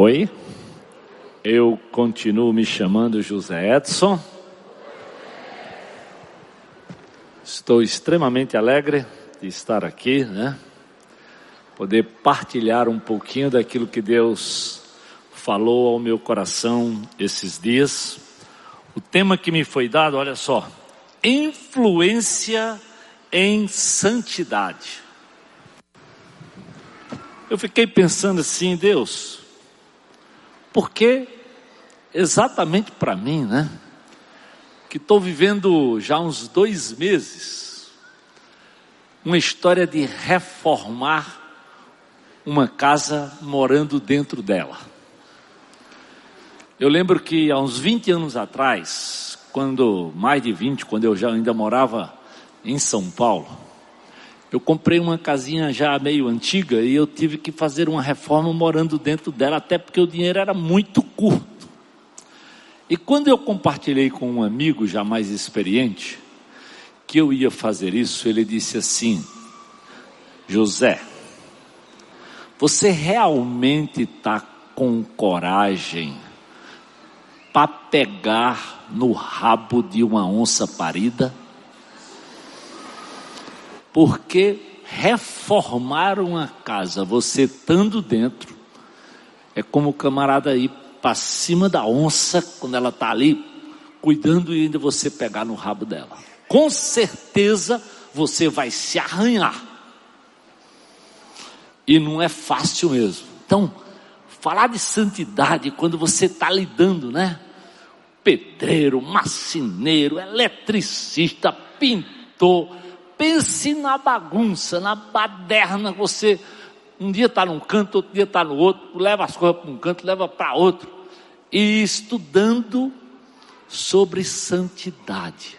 Oi, eu continuo me chamando José Edson. Estou extremamente alegre de estar aqui, né? Poder partilhar um pouquinho daquilo que Deus falou ao meu coração esses dias. O tema que me foi dado, olha só, influência em santidade. Eu fiquei pensando assim, Deus, porque exatamente para mim, né? Que estou vivendo já uns dois meses uma história de reformar uma casa morando dentro dela. Eu lembro que há uns 20 anos atrás, quando mais de 20, quando eu já ainda morava em São Paulo, eu comprei uma casinha já meio antiga e eu tive que fazer uma reforma morando dentro dela, até porque o dinheiro era muito curto. E quando eu compartilhei com um amigo já mais experiente, que eu ia fazer isso, ele disse assim: José, você realmente está com coragem para pegar no rabo de uma onça parida? Porque reformar uma casa, você estando dentro, é como o camarada ir para cima da onça, quando ela está ali, cuidando e ainda você pegar no rabo dela. Com certeza você vai se arranhar. E não é fácil mesmo. Então, falar de santidade quando você está lidando, né? Pedreiro, marceneiro, eletricista, pintor, pense na bagunça, na baderna, você um dia está num canto, outro dia está no outro, leva as coisas para um canto, leva para outro, e estudando sobre santidade.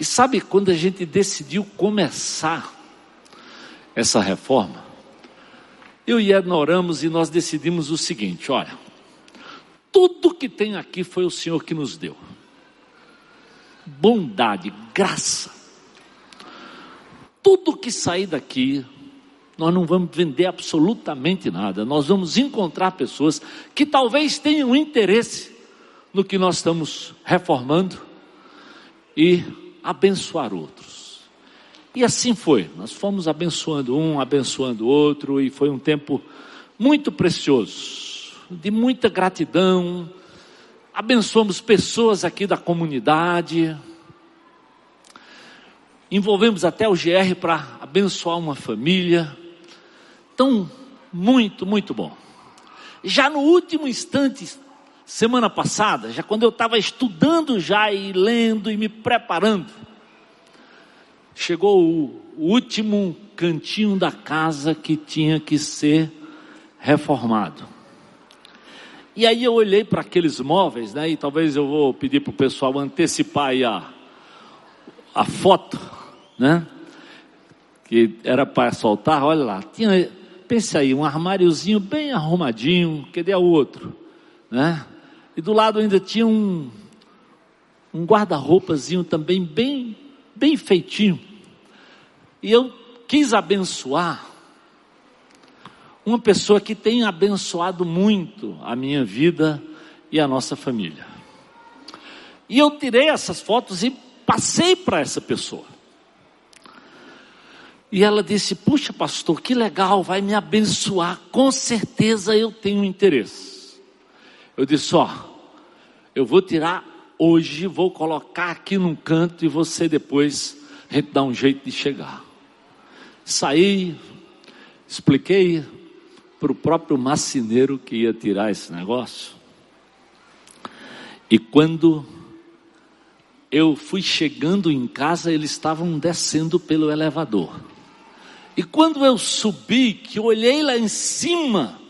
E sabe quando a gente decidiu começar essa reforma? Eu e Edna oramos e nós decidimos o seguinte: olha, tudo que tem aqui foi o Senhor que nos deu. Bondade, graça, tudo que sair daqui, nós não vamos vender absolutamente nada. Nós vamos encontrar pessoas que talvez tenham interesse no que nós estamos reformando e abençoar outros. E assim foi. Nós fomos abençoando um, abençoando outro e foi um tempo muito precioso, de muita gratidão. Abençoamos pessoas aqui da comunidade, envolvemos até o GR para abençoar uma família. Então, muito, muito bom. Já no último instante, semana passada, já quando eu estava estudando já e lendo e me preparando, chegou o último cantinho da casa que tinha que ser reformado. E aí eu olhei para aqueles móveis, né? E talvez eu vou pedir para o pessoal antecipar aí a, a foto né? Que era para soltar, olha lá, tinha, pense aí, um armáriozinho bem arrumadinho, cadê o outro? Né? E do lado ainda tinha um, um guarda-roupazinho também bem, bem feitinho. E eu quis abençoar uma pessoa que tem abençoado muito a minha vida e a nossa família. E eu tirei essas fotos e passei para essa pessoa. E ela disse: Puxa, pastor, que legal, vai me abençoar. Com certeza eu tenho interesse. Eu disse: Ó, eu vou tirar hoje, vou colocar aqui num canto e você depois a gente dá um jeito de chegar. Saí, expliquei para o próprio macineiro que ia tirar esse negócio. E quando eu fui chegando em casa, eles estavam descendo pelo elevador. E quando eu subi, que olhei lá em cima,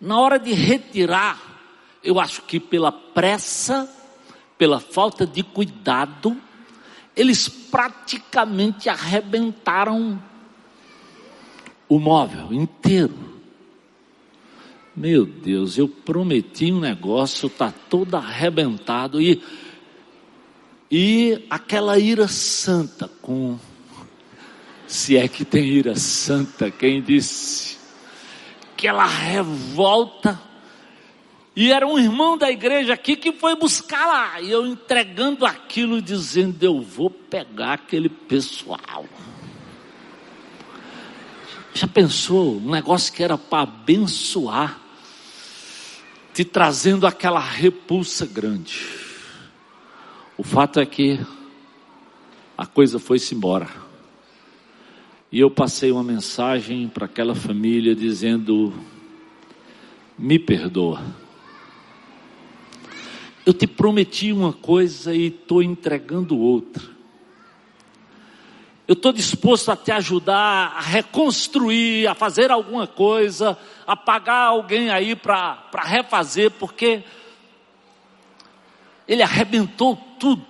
na hora de retirar, eu acho que pela pressa, pela falta de cuidado, eles praticamente arrebentaram o móvel inteiro. Meu Deus, eu prometi um negócio, está todo arrebentado e e aquela ira santa com se é que tem ira santa, quem disse aquela revolta. E era um irmão da igreja aqui que foi buscar lá. E eu entregando aquilo, dizendo: Eu vou pegar aquele pessoal. Já pensou? Um negócio que era para abençoar, te trazendo aquela repulsa grande. O fato é que a coisa foi-se embora. E eu passei uma mensagem para aquela família dizendo: Me perdoa. Eu te prometi uma coisa e estou entregando outra. Eu estou disposto a te ajudar a reconstruir, a fazer alguma coisa, a pagar alguém aí para refazer, porque ele arrebentou tudo.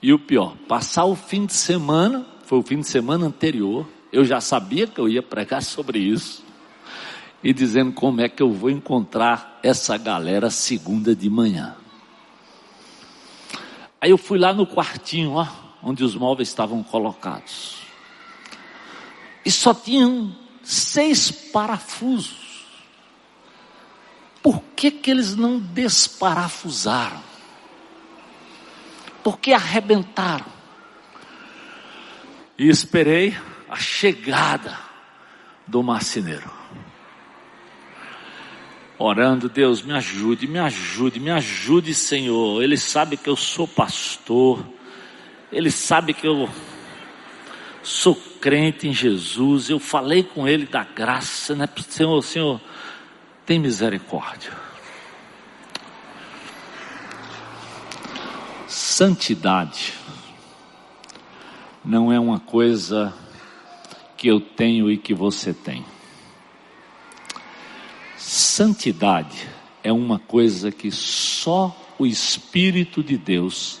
E o pior, passar o fim de semana, foi o fim de semana anterior, eu já sabia que eu ia pregar sobre isso, e dizendo como é que eu vou encontrar essa galera segunda de manhã. Aí eu fui lá no quartinho, ó onde os móveis estavam colocados. E só tinham seis parafusos. Por que, que eles não desparafusaram? Por que arrebentaram? E esperei a chegada do marceneiro. Orando, Deus, me ajude, me ajude, me ajude, Senhor. Ele sabe que eu sou pastor. Ele sabe que eu sou crente em Jesus. Eu falei com ele da graça, né? Senhor, Senhor, tem misericórdia. Santidade não é uma coisa que eu tenho e que você tem. Santidade é uma coisa que só o Espírito de Deus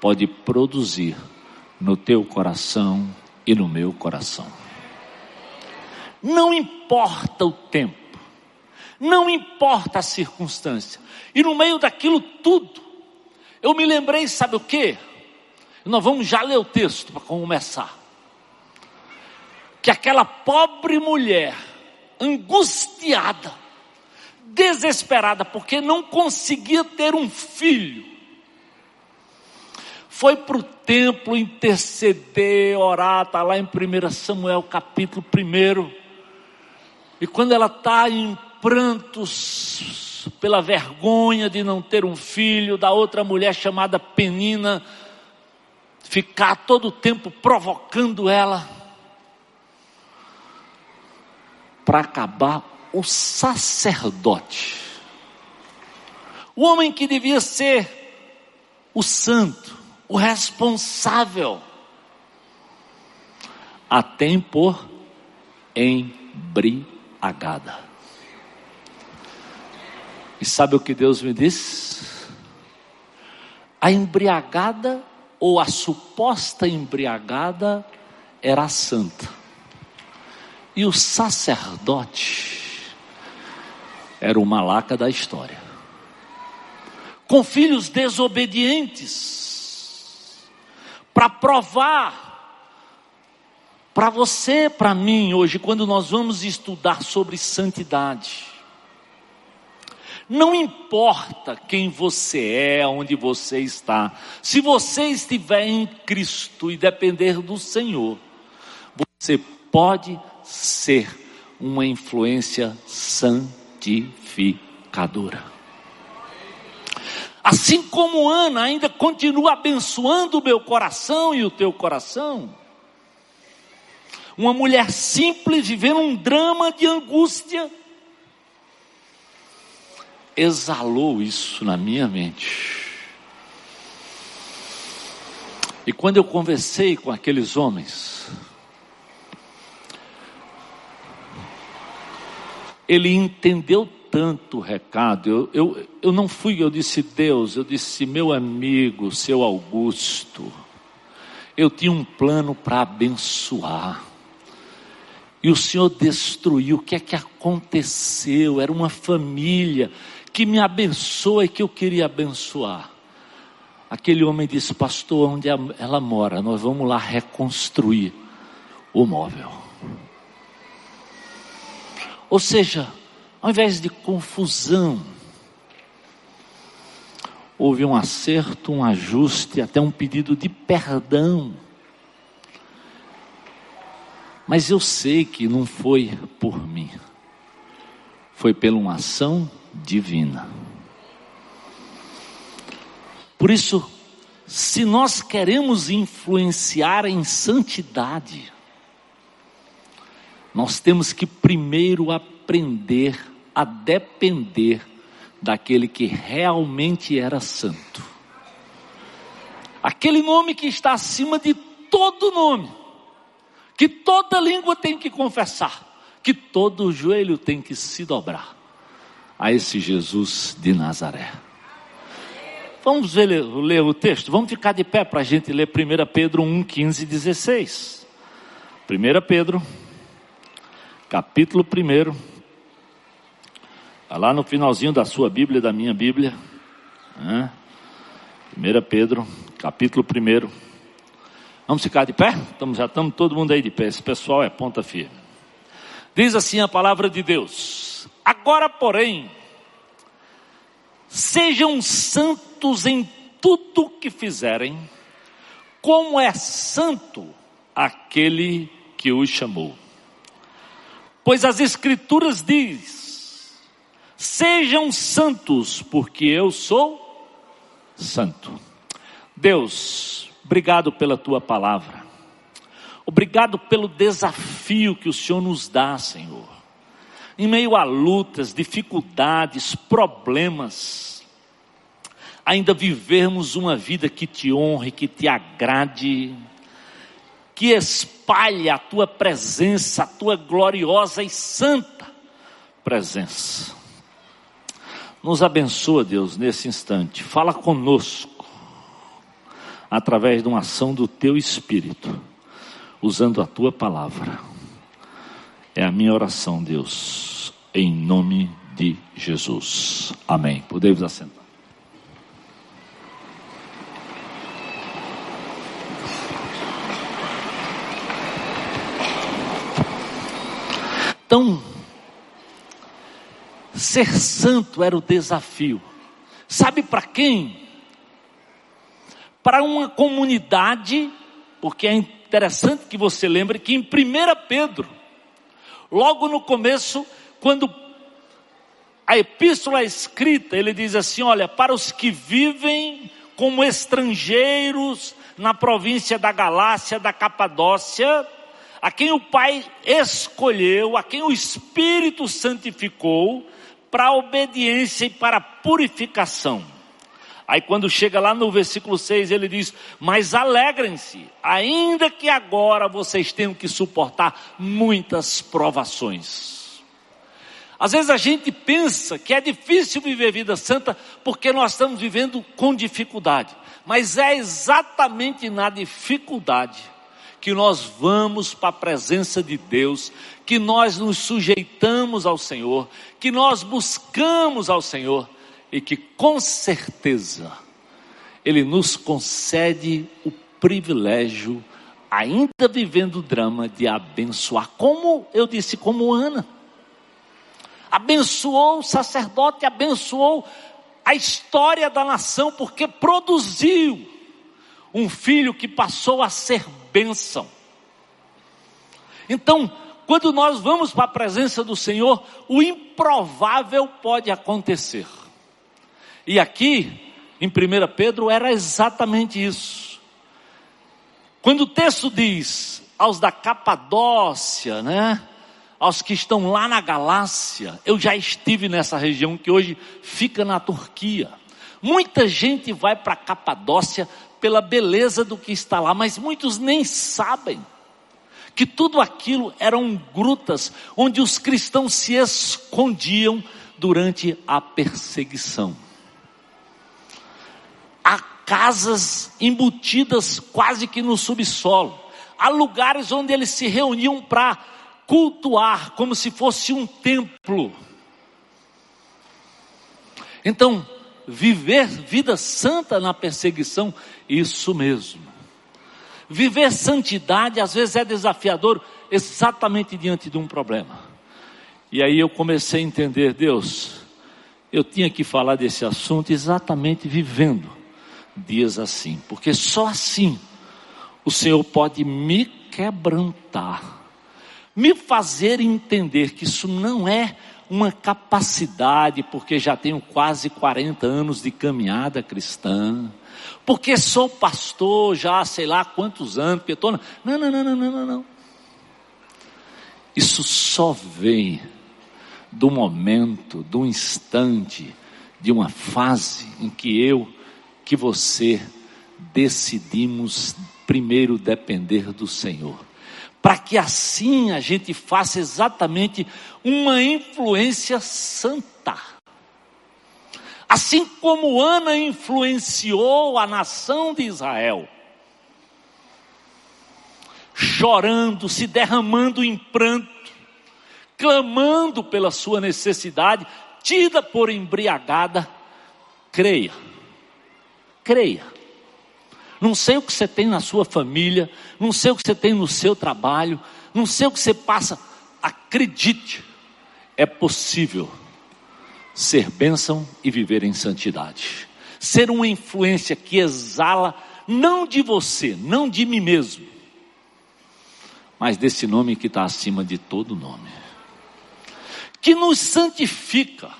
pode produzir no teu coração e no meu coração. Não importa o tempo, não importa a circunstância, e no meio daquilo tudo, eu me lembrei, sabe o que? Nós vamos já ler o texto para começar. Que aquela pobre mulher, angustiada, desesperada, porque não conseguia ter um filho, foi para o templo interceder, orar, está lá em 1 Samuel capítulo 1. E quando ela está em prantos pela vergonha de não ter um filho, da outra mulher chamada Penina, ficar todo o tempo provocando ela, para acabar o sacerdote, o homem que devia ser o santo, o responsável a tem por embriagada. E sabe o que Deus me disse? A embriagada ou a suposta embriagada era santa. E o sacerdote era o malaca da história. Com filhos desobedientes para provar para você, para mim, hoje, quando nós vamos estudar sobre santidade. Não importa quem você é, onde você está, se você estiver em Cristo e depender do Senhor, você pode ser uma influência santificadora. Assim como Ana ainda continua abençoando o meu coração e o teu coração. Uma mulher simples vivendo um drama de angústia. Exalou isso na minha mente. E quando eu conversei com aqueles homens, ele entendeu tanto recado. Eu, eu, eu não fui, eu disse Deus, eu disse meu amigo, seu Augusto. Eu tinha um plano para abençoar. E o Senhor destruiu. O que é que aconteceu? Era uma família que me abençoa e que eu queria abençoar. Aquele homem disse, pastor, onde ela mora? Nós vamos lá reconstruir o móvel. Ou seja, ao invés de confusão, houve um acerto, um ajuste, até um pedido de perdão. Mas eu sei que não foi por mim, foi pela uma ação divina. Por isso, se nós queremos influenciar em santidade, nós temos que primeiro aprender a depender daquele que realmente era santo. Aquele nome que está acima de todo nome, que toda língua tem que confessar, que todo joelho tem que se dobrar a esse Jesus de Nazaré. Vamos ver, ler o texto? Vamos ficar de pé para a gente ler 1 Pedro 1, 15 e 16. 1 Pedro capítulo 1. Está lá no finalzinho da sua Bíblia, da minha Bíblia. Né? 1 Pedro, capítulo 1. Vamos ficar de pé? Estamos, já estamos todo mundo aí de pé. Esse pessoal é ponta firme. Diz assim a palavra de Deus: Agora, porém, sejam santos em tudo que fizerem, como é santo aquele que os chamou. Pois as Escrituras diz: sejam santos, porque eu sou santo. Deus, obrigado pela tua palavra. Obrigado pelo desafio que o Senhor nos dá, Senhor. Em meio a lutas, dificuldades, problemas, ainda vivermos uma vida que te honre, que te agrade, que espalha a tua presença, a tua gloriosa e santa presença. Nos abençoa, Deus, nesse instante. Fala conosco, através de uma ação do teu Espírito, usando a tua palavra. A minha oração, Deus, em nome de Jesus. Amém. Podemos assentar. Então, ser santo era o desafio. Sabe para quem? Para uma comunidade, porque é interessante que você lembre que em 1 Pedro, logo no começo, quando a epístola é escrita, ele diz assim: olha, para os que vivem como estrangeiros na província da Galácia, da Capadócia, a quem o Pai escolheu, a quem o Espírito santificou para obediência e para purificação. Aí quando chega lá no versículo 6, ele diz: Mas alegrem-se, ainda que agora vocês tenham que suportar muitas provações. Às vezes a gente pensa que é difícil viver vida santa porque nós estamos vivendo com dificuldade. Mas é exatamente na dificuldade que nós vamos para a presença de Deus, que nós nos sujeitamos ao Senhor, que nós buscamos ao Senhor e que com certeza Ele nos concede o privilégio, ainda vivendo o drama, de abençoar, como eu disse, como Ana. Abençoou o sacerdote, abençoou a história da nação, porque produziu um filho que passou a ser bênção. Então, quando nós vamos para a presença do Senhor, o improvável pode acontecer. E aqui, em 1 Pedro, era exatamente isso. Quando o texto diz aos da Capadócia, né? Aos que estão lá na Galácia, eu já estive nessa região que hoje fica na Turquia. Muita gente vai para a Capadócia pela beleza do que está lá, mas muitos nem sabem que tudo aquilo eram grutas onde os cristãos se escondiam durante a perseguição. Casas embutidas quase que no subsolo. Há lugares onde eles se reuniam para cultuar, como se fosse um templo. Então, viver vida santa na perseguição, isso mesmo. Viver santidade às vezes é desafiador exatamente diante de um problema. E aí eu comecei a entender, Deus, eu tinha que falar desse assunto exatamente vivendo dias assim, porque só assim o Senhor pode me quebrantar, me fazer entender que isso não é uma capacidade, porque já tenho quase 40 anos de caminhada cristã, porque sou pastor já sei lá quantos anos, porque estou... Não, não, não, não, não, não. Isso só vem do momento, do instante, de uma fase em que eu, que você decidimos primeiro depender do Senhor. Para que assim a gente faça exatamente uma influência santa. Assim como Ana influenciou a nação de Israel, chorando, se derramando em pranto, clamando pela sua necessidade, tida por embriagada, creia, creia. Não sei o que você tem na sua família, não sei o que você tem no seu trabalho, não sei o que você passa, acredite, é possível ser bênção e viver em santidade, ser uma influência que exala não de você, não de mim mesmo, mas desse nome que está acima de todo nome. Que nos santifica,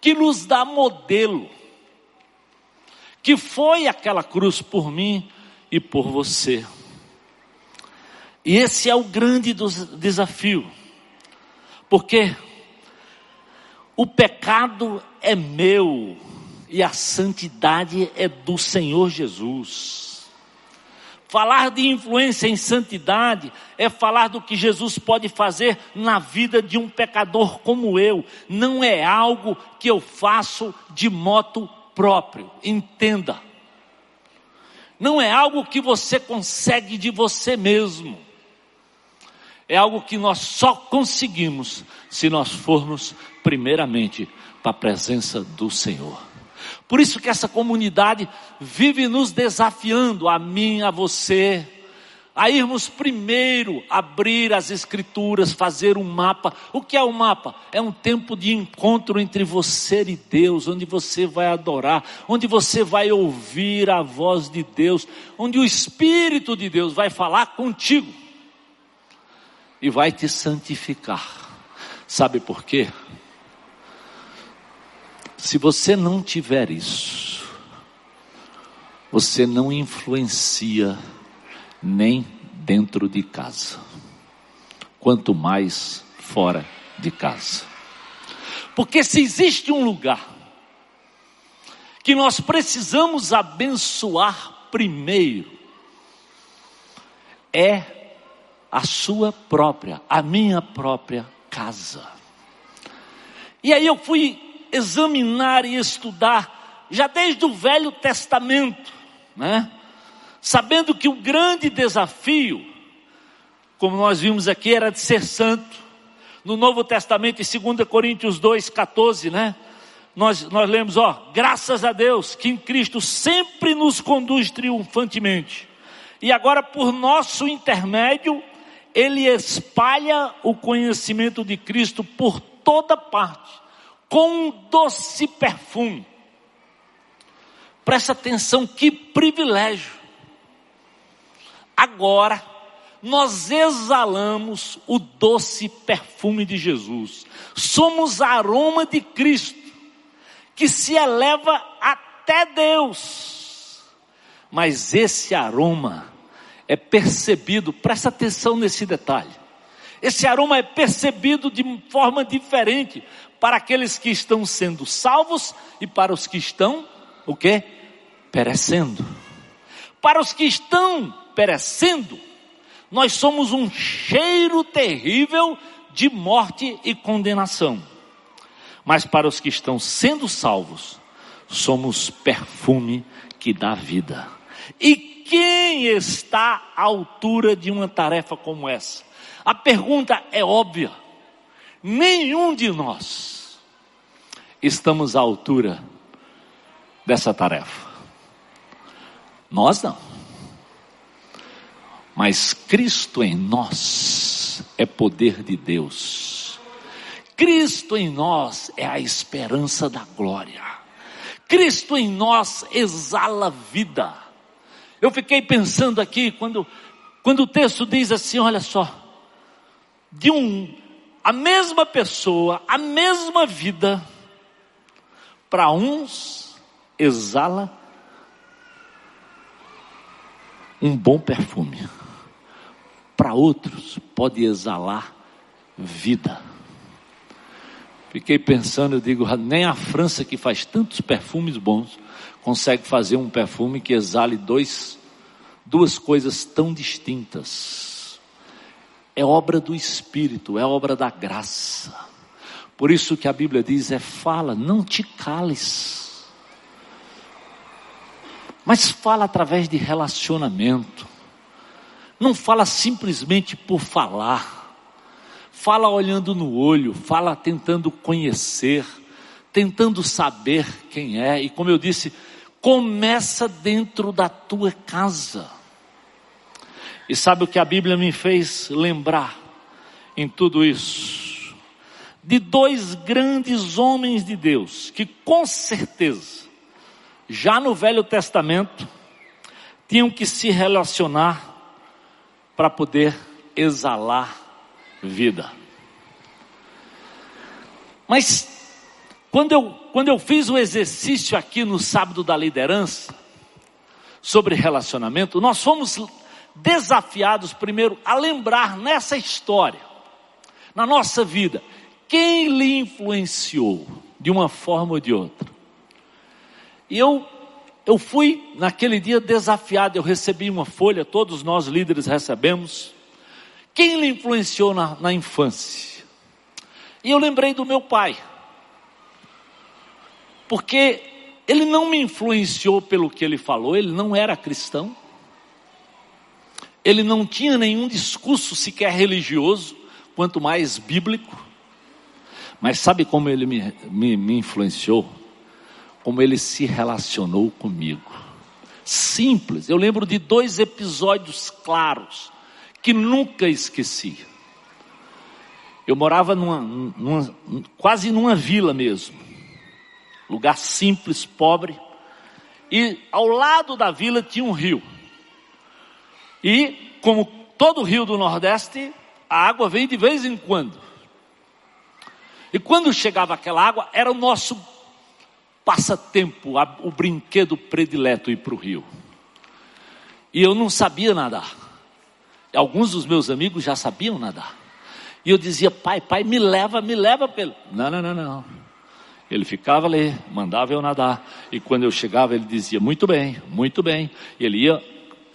que nos dá modelo, que foi aquela cruz por mim e por você. E esse é o grande desafio, porque o pecado é meu e a santidade é do Senhor Jesus. Falar de influência em santidade é falar do que Jesus pode fazer na vida de um pecador como eu. Não é algo que eu faço de moto próprio. Entenda. Não é algo que você consegue de você mesmo. É algo que nós só conseguimos se nós formos primeiramente para a presença do Senhor. Por isso que essa comunidade vive nos desafiando, a mim, a você, a irmos primeiro abrir as escrituras, fazer um mapa. O que é um mapa? É um tempo de encontro entre você e Deus, onde você vai adorar, onde você vai ouvir a voz de Deus, onde o Espírito de Deus vai falar contigo e vai te santificar. Sabe por quê? Se você não tiver isso, você não influencia nem dentro de casa, quanto mais fora de casa. Porque se existe um lugar que nós precisamos abençoar primeiro, é a sua própria, a minha própria casa. E aí eu fui examinar e estudar, já desde o Velho Testamento, né? Sabendo que o grande desafio, como nós vimos aqui, era de ser santo. No Novo Testamento, em 2 Coríntios 2, 14, né? Nós, nós lemos, ó, graças a Deus que em Cristo sempre nos conduz triunfantemente. E agora, por nosso intermédio, Ele espalha o conhecimento de Cristo por toda parte com um doce perfume. Presta atenção, que privilégio. Agora, nós exalamos o doce perfume de Jesus. Somos aroma de Cristo, que se eleva até Deus. Mas esse aroma é percebido, presta atenção nesse detalhe. Esse aroma é percebido de forma diferente para aqueles que estão sendo salvos e para os que estão o quê? Perecendo. Para os que estão perecendo, nós somos um cheiro terrível de morte e condenação. Mas para os que estão sendo salvos, somos perfume que dá vida. E quem está à altura de uma tarefa como essa? A pergunta é óbvia nenhum de nós estamos à altura dessa tarefa. Nós não. Mas Cristo em nós é poder de Deus. Cristo em nós é a esperança da glória. Cristo em nós exala vida. Eu fiquei pensando aqui quando, quando o texto diz assim: olha só, de um, a mesma pessoa, a mesma vida, para uns exala um bom perfume, para outros pode exalar vida. Fiquei pensando, eu digo, nem a França que faz tantos perfumes bons consegue fazer um perfume que exale dois, duas coisas tão distintas. É obra do Espírito, é obra da graça. Por isso que a Bíblia diz é fala, não te cales. Mas fala através de relacionamento. Não fala simplesmente por falar fala olhando no olho, fala tentando conhecer, tentando saber quem é, e como eu disse, começa dentro da tua casa. E sabe o que a Bíblia me fez lembrar em tudo isso? De dois grandes homens de Deus, que com certeza, já no Velho Testamento, tinham que se relacionar para poder exalar vida. Mas quando eu, quando eu fiz o exercício aqui no sábado da liderança, sobre relacionamento, nós fomos desafiados primeiro a lembrar nessa história, na nossa vida, quem lhe influenciou de uma forma ou de outra. E eu, eu fui naquele dia desafiado, eu recebi uma folha, todos nós líderes recebemos, quem lhe influenciou na, na infância? E eu lembrei do meu pai. Porque ele não me influenciou pelo que ele falou, ele não era cristão. Ele não tinha nenhum discurso sequer religioso, quanto mais bíblico. Mas sabe como ele me, me, me influenciou? Como ele se relacionou comigo. Simples. Eu lembro de dois episódios claros que nunca esqueci. Eu morava numa, numa, quase numa vila mesmo, lugar simples, pobre, e ao lado da vila tinha um rio. E como todo rio do Nordeste, a água vem de vez em quando. E quando chegava aquela água, era o nosso passatempo, o brinquedo predileto ir para o rio. E eu não sabia nadar. Alguns dos meus amigos já sabiam nadar. E eu dizia, pai, pai, me leva, me leva pelo. Não, não, não, não. Ele ficava ali, mandava eu nadar. E quando eu chegava, ele dizia, muito bem, muito bem. E ele ia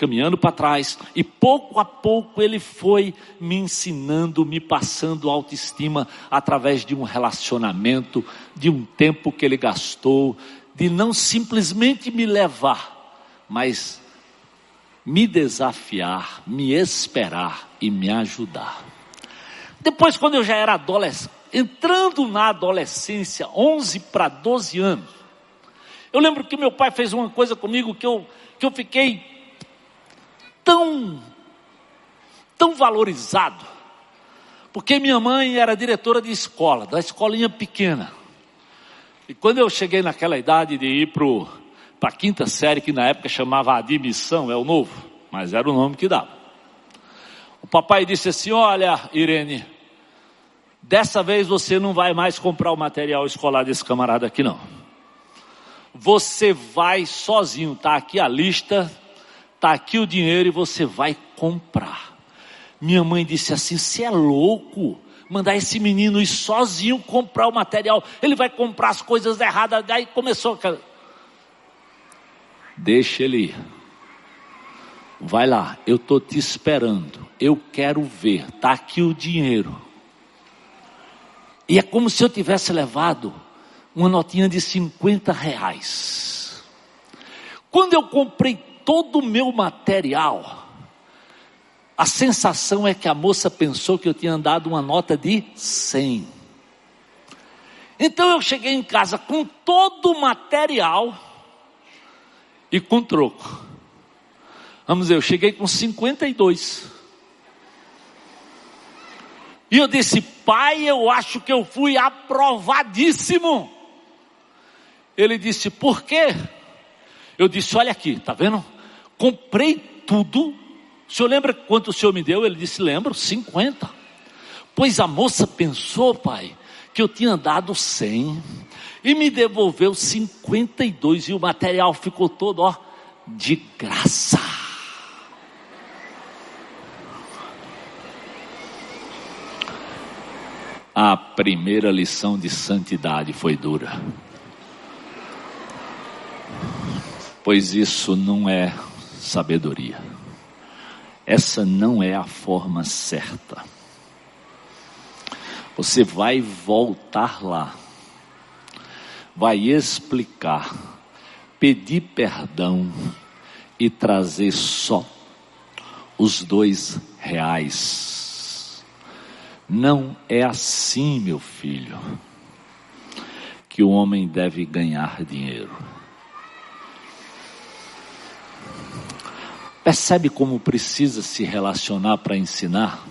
caminhando para trás. E pouco a pouco ele foi me ensinando, me passando autoestima através de um relacionamento, de um tempo que ele gastou, de não simplesmente me levar, mas me desafiar, me esperar e me ajudar. Depois, quando eu já era adolescente, entrando na adolescência, 11 para 12 anos, eu lembro que meu pai fez uma coisa comigo que eu, que eu fiquei tão, tão valorizado, porque minha mãe era diretora de escola, da escolinha pequena. E quando eu cheguei naquela idade de ir para a quinta série, que na época chamava admissão, é o novo, mas era o nome que dava. O papai disse assim: Olha, Irene, dessa vez você não vai mais comprar o material escolar desse camarada aqui, não. Você vai sozinho, tá aqui a lista, tá aqui o dinheiro e você vai comprar. Minha mãe disse assim: Você é louco? mandar esse menino ir sozinho comprar o material, ele vai comprar as coisas erradas. Daí começou Deixa ele ir. Vai lá, eu estou te esperando. Eu quero ver. Está aqui o dinheiro. E é como se eu tivesse levado uma notinha de 50 reais. Quando eu comprei todo o meu material, a sensação é que a moça pensou que eu tinha dado uma nota de 100. Então eu cheguei em casa com todo o material e com troco. Vamos ver, eu cheguei com 52. E eu disse, pai, eu acho que eu fui aprovadíssimo. Ele disse, por quê? Eu disse, olha aqui, tá vendo? Comprei tudo. O senhor lembra quanto o senhor me deu? Ele disse, lembro, 50. Pois a moça pensou, pai, que eu tinha dado 100 e me devolveu 52 e o material ficou todo, ó, de graça. A primeira lição de santidade foi dura. Pois isso não é sabedoria. Essa não é a forma certa. Você vai voltar lá, vai explicar, pedir perdão e trazer só os dois reais. Não é assim, meu filho, que o homem deve ganhar dinheiro. Percebe como precisa se relacionar para ensinar?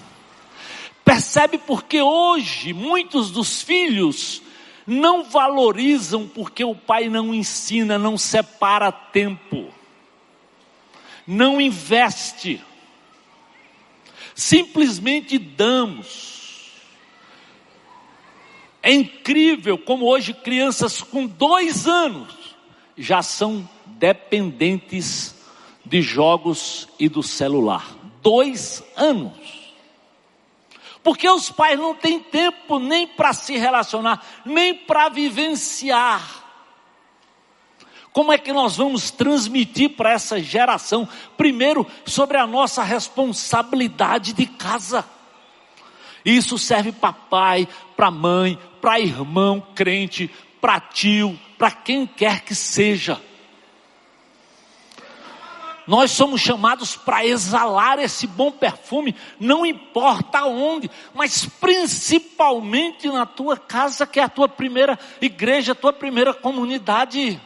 Percebe porque hoje muitos dos filhos não valorizam porque o pai não ensina, não separa tempo, não investe, simplesmente damos. É incrível como hoje crianças com dois anos já são dependentes de jogos e do celular. Dois anos. Porque os pais não têm tempo nem para se relacionar, nem para vivenciar. Como é que nós vamos transmitir para essa geração, primeiro, sobre a nossa responsabilidade de casa? Isso serve para pai, para mãe, para irmão crente, para tio, para quem quer que seja. Nós somos chamados para exalar esse bom perfume, não importa onde, mas principalmente na tua casa, que é a tua primeira igreja, a tua primeira comunidade.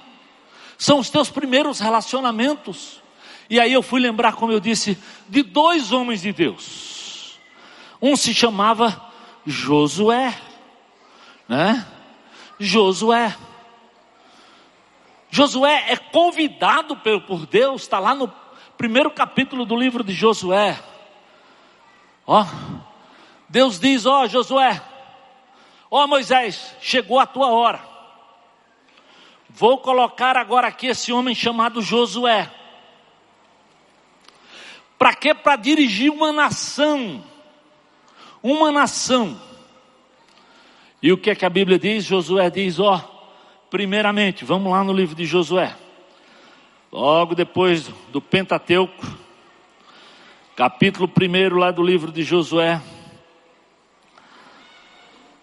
São os teus primeiros relacionamentos. E aí eu fui lembrar, como eu disse, de dois homens de Deus. Um se chamava Josué, né? Josué. Josué é convidado por Deus, está lá no primeiro capítulo do livro de Josué. Ó, Deus diz: Ó Josué, ó Moisés, chegou a tua hora. Vou colocar agora aqui esse homem chamado Josué. Para quê? Para dirigir uma nação. Uma nação. E o que é que a Bíblia diz? Josué diz: Ó Primeiramente, vamos lá no livro de Josué. Logo depois do Pentateuco, capítulo 1 lá do livro de Josué.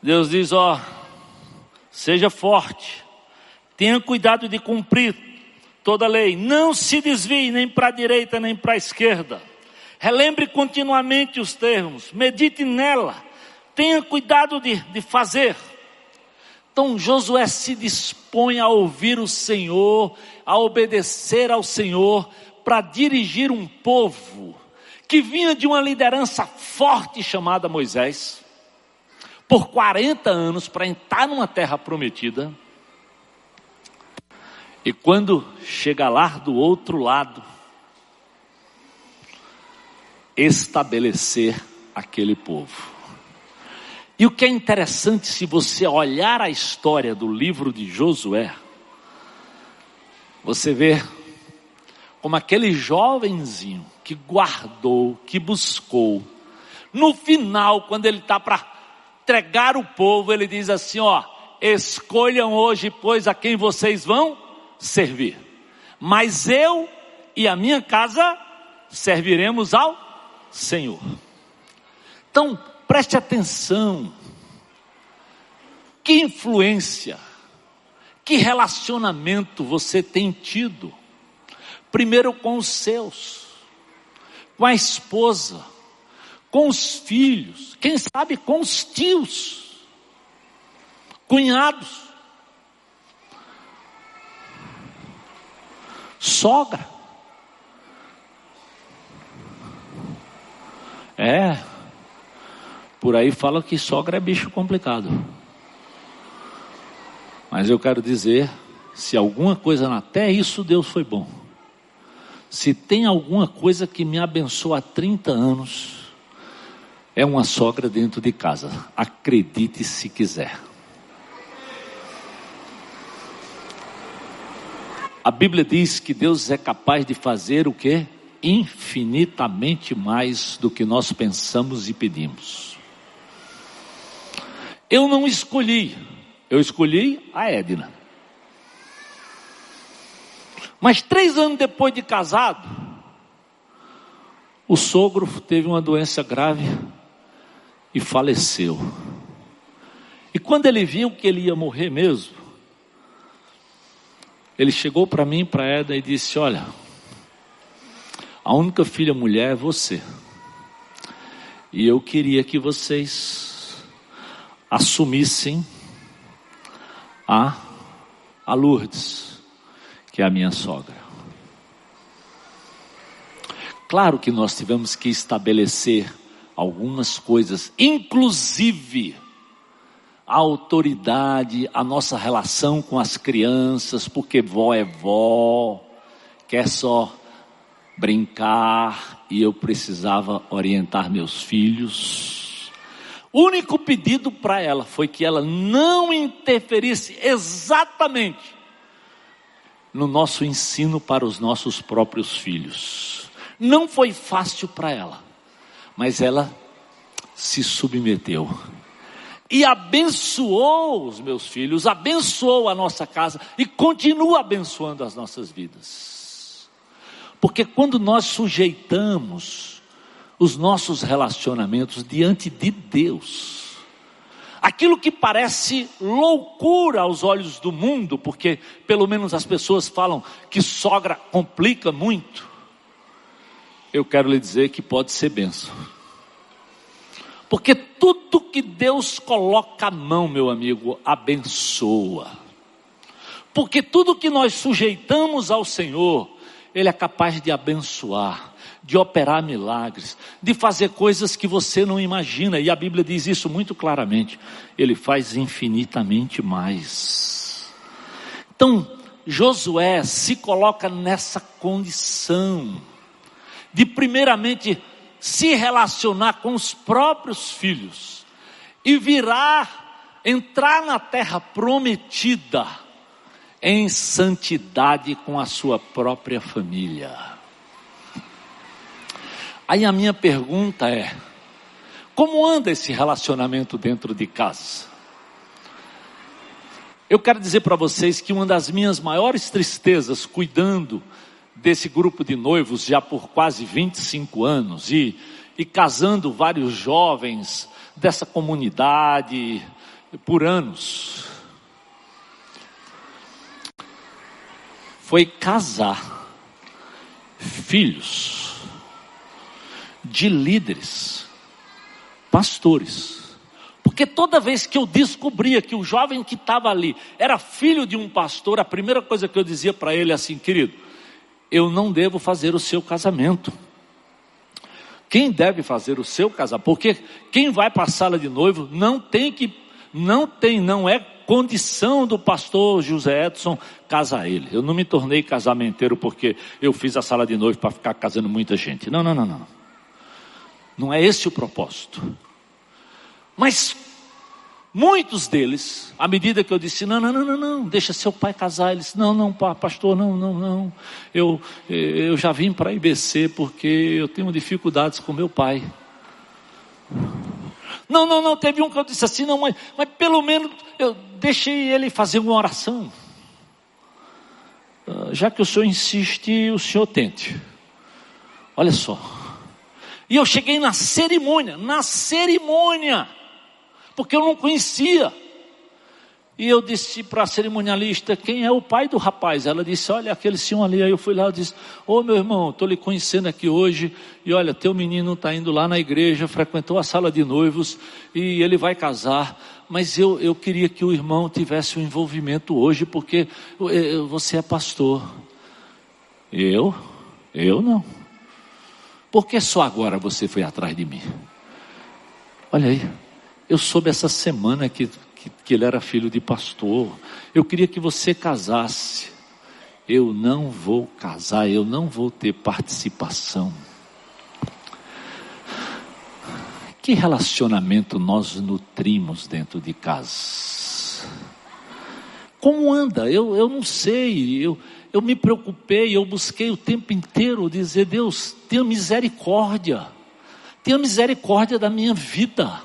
Deus diz: Ó, seja forte, tenha cuidado de cumprir toda a lei, não se desvie nem para a direita nem para a esquerda. Relembre continuamente os termos, medite nela, tenha cuidado de, de fazer então Josué se dispõe a ouvir o Senhor, a obedecer ao Senhor, para dirigir um povo que vinha de uma liderança forte chamada Moisés, por 40 anos para entrar numa terra prometida. E quando chega lá do outro lado, estabelecer aquele povo. E o que é interessante, se você olhar a história do livro de Josué, você vê como aquele jovenzinho que guardou, que buscou, no final, quando ele está para entregar o povo, ele diz assim: ó, escolham hoje, pois, a quem vocês vão servir. Mas eu e a minha casa serviremos ao Senhor. Então, Preste atenção. Que influência, que relacionamento você tem tido? Primeiro com os seus, com a esposa, com os filhos, quem sabe com os tios, cunhados, sogra. É, Por aí fala que sogra é bicho complicado. Mas eu quero dizer, se alguma coisa, até isso Deus foi bom. Se tem alguma coisa que me abençoa há 30 anos, é uma sogra dentro de casa. Acredite se quiser. A Bíblia diz que Deus é capaz de fazer o que? Infinitamente mais do que nós pensamos e pedimos. Eu não escolhi, eu escolhi a Edna. Mas três anos depois de casado, o sogro teve uma doença grave e faleceu. E quando ele viu que ele ia morrer mesmo, ele chegou para mim, para Eda, e disse: Olha, a única filha mulher é você. E eu queria que vocês assumissem a, a Lourdes, que é a minha sogra. Claro que nós tivemos que estabelecer algumas coisas, inclusive a autoridade, a nossa relação com as crianças, porque vó é vó, quer só brincar e eu precisava orientar meus filhos. O único pedido para ela foi que ela não interferisse exatamente no nosso ensino para os nossos próprios filhos. Não foi fácil para ela mas ela se submeteu e abençoou os meus filhos, abençoou a nossa casa e continua abençoando as nossas vidas. Porque quando nós sujeitamos os nossos relacionamentos diante de Deus, aquilo que parece loucura aos olhos do mundo, porque pelo menos as pessoas falam que sogra complica muito, eu quero lhe dizer que pode ser benção. Porque tudo que Deus coloca a mão, meu amigo, abençoa. Porque tudo que nós sujeitamos ao Senhor, Ele é capaz de abençoar, de operar milagres, de fazer coisas que você não imagina, e a Bíblia diz isso muito claramente. Ele faz infinitamente mais. Então, Josué se coloca nessa condição de primeiramente se relacionar com os próprios filhos e virar, entrar na terra prometida em santidade com a sua própria família. Aí a minha pergunta é: como anda esse relacionamento dentro de casa? Eu quero dizer para vocês que uma das minhas maiores tristezas cuidando desse grupo de noivos já por quase 25 anos e, e casando vários jovens dessa comunidade por anos. Foi casar filhos de líderes, pastores. Porque toda vez que eu descobria que o jovem que estava ali era filho de um pastor, a primeira coisa que eu dizia para ele é assim, querido, eu não devo fazer o seu casamento. Quem deve fazer o seu casamento? Porque quem vai para a sala de noivo não tem que, não tem, não é condição do pastor José Edson casar ele. Eu não me tornei casamenteiro porque eu fiz a sala de noivo para ficar casando muita gente. Não, não, não, não. Não é esse o propósito. Mas Muitos deles, à medida que eu disse, não, não, não, não, não, deixa seu pai casar, eles, não, não, pastor, não, não, não, eu, eu já vim para a IBC porque eu tenho dificuldades com meu pai. Não, não, não, teve um que eu disse assim, não, mas, pelo menos eu deixei ele fazer uma oração. Ah, já que o senhor insiste, o senhor tente. Olha só. E eu cheguei na cerimônia, na cerimônia porque eu não conhecia. E eu disse para a cerimonialista, quem é o pai do rapaz? Ela disse, olha, aquele senhor ali. Aí eu fui lá e disse, ô oh, meu irmão, estou lhe conhecendo aqui hoje. E olha, teu menino está indo lá na igreja, frequentou a sala de noivos e ele vai casar. Mas eu, eu queria que o irmão tivesse um envolvimento hoje, porque você é pastor. Eu? Eu não. Por que só agora você foi atrás de mim? Olha aí. Eu soube essa semana que, que, que ele era filho de pastor. Eu queria que você casasse. Eu não vou casar, eu não vou ter participação. Que relacionamento nós nutrimos dentro de casa? Como anda? Eu, eu não sei. Eu, eu me preocupei, eu busquei o tempo inteiro dizer: Deus, tenha misericórdia. Tenha misericórdia da minha vida.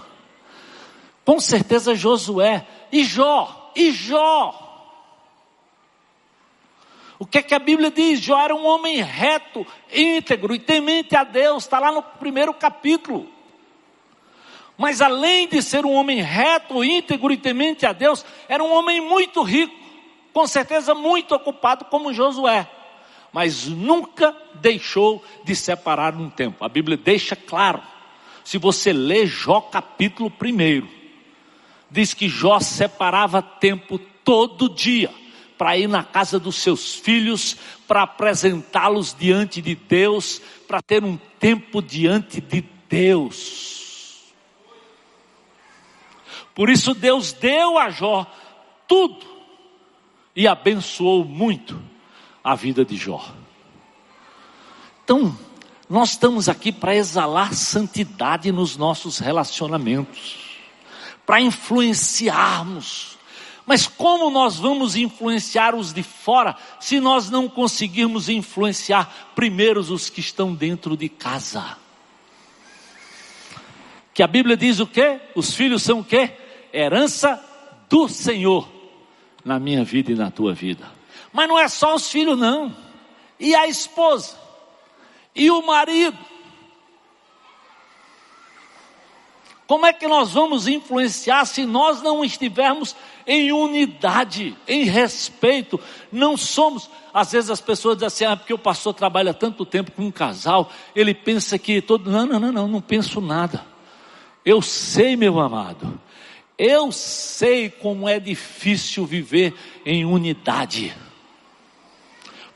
Com certeza Josué e Jó, e Jó. O que é que a Bíblia diz? Jó era um homem reto, íntegro e temente a Deus, está lá no primeiro capítulo. Mas além de ser um homem reto, íntegro e temente a Deus, era um homem muito rico, com certeza muito ocupado como Josué. Mas nunca deixou de separar um tempo. A Bíblia deixa claro. Se você lê Jó capítulo 1, diz que Jó separava tempo todo dia para ir na casa dos seus filhos, para apresentá-los diante de Deus, para ter um tempo diante de Deus. Por isso Deus deu a Jó tudo e abençoou muito a vida de Jó. Então, nós estamos aqui para exalar santidade nos nossos relacionamentos, para influenciarmos. Mas como nós vamos influenciar os de fora se nós não conseguirmos influenciar primeiro os que estão dentro de casa? Que a Bíblia diz o quê? Os filhos são o quê? herança do Senhor na minha vida e na tua vida. Mas não é só os filhos, não. E a esposa, e o marido. Como é que nós vamos influenciar se nós não estivermos em unidade, em respeito? Não somos. Às vezes as pessoas dizem assim: ah, porque o pastor trabalha tanto tempo com um casal, ele pensa que todo. Não, não, não, não, não penso nada. Eu sei, meu amado, eu sei como é difícil viver em unidade.